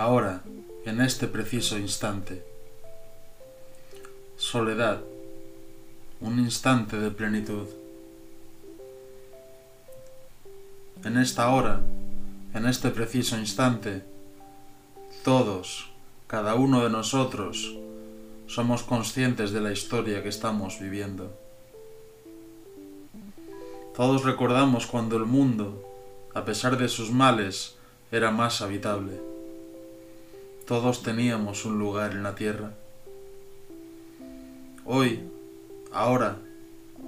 ahora, en este preciso instante. Soledad, un instante de plenitud. En esta hora, en este preciso instante, todos, cada uno de nosotros, somos conscientes de la historia que estamos viviendo. Todos recordamos cuando el mundo, a pesar de sus males, era más habitable. Todos teníamos un lugar en la tierra. Hoy, ahora,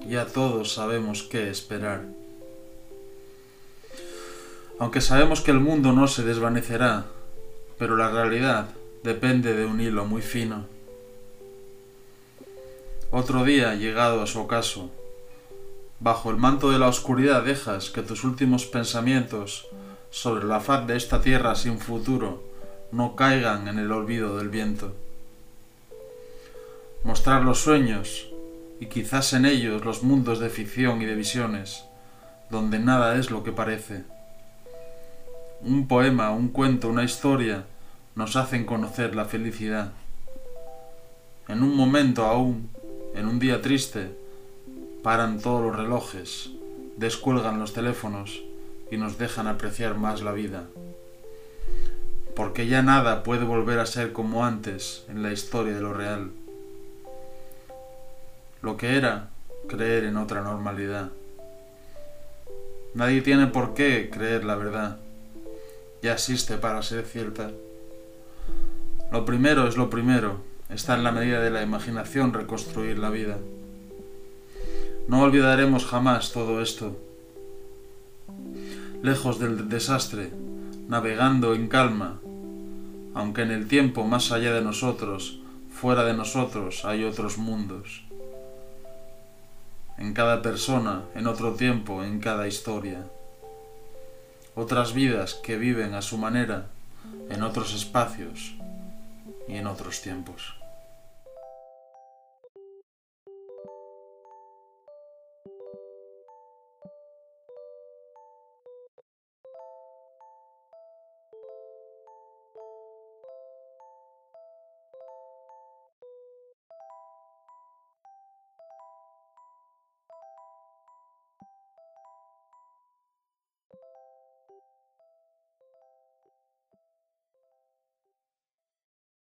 ya todos sabemos qué esperar. Aunque sabemos que el mundo no se desvanecerá, pero la realidad depende de un hilo muy fino. Otro día, llegado a su ocaso, bajo el manto de la oscuridad dejas que tus últimos pensamientos sobre la faz de esta tierra sin futuro no caigan en el olvido del viento. Mostrar los sueños y quizás en ellos los mundos de ficción y de visiones, donde nada es lo que parece. Un poema, un cuento, una historia nos hacen conocer la felicidad. En un momento aún, en un día triste, paran todos los relojes, descuelgan los teléfonos y nos dejan apreciar más la vida porque ya nada puede volver a ser como antes en la historia de lo real. Lo que era creer en otra normalidad. Nadie tiene por qué creer la verdad. Ya existe para ser cierta. Lo primero es lo primero. Está en la medida de la imaginación reconstruir la vida. No olvidaremos jamás todo esto. Lejos del desastre, navegando en calma, aunque en el tiempo más allá de nosotros, fuera de nosotros, hay otros mundos. En cada persona, en otro tiempo, en cada historia. Otras vidas que viven a su manera, en otros espacios y en otros tiempos.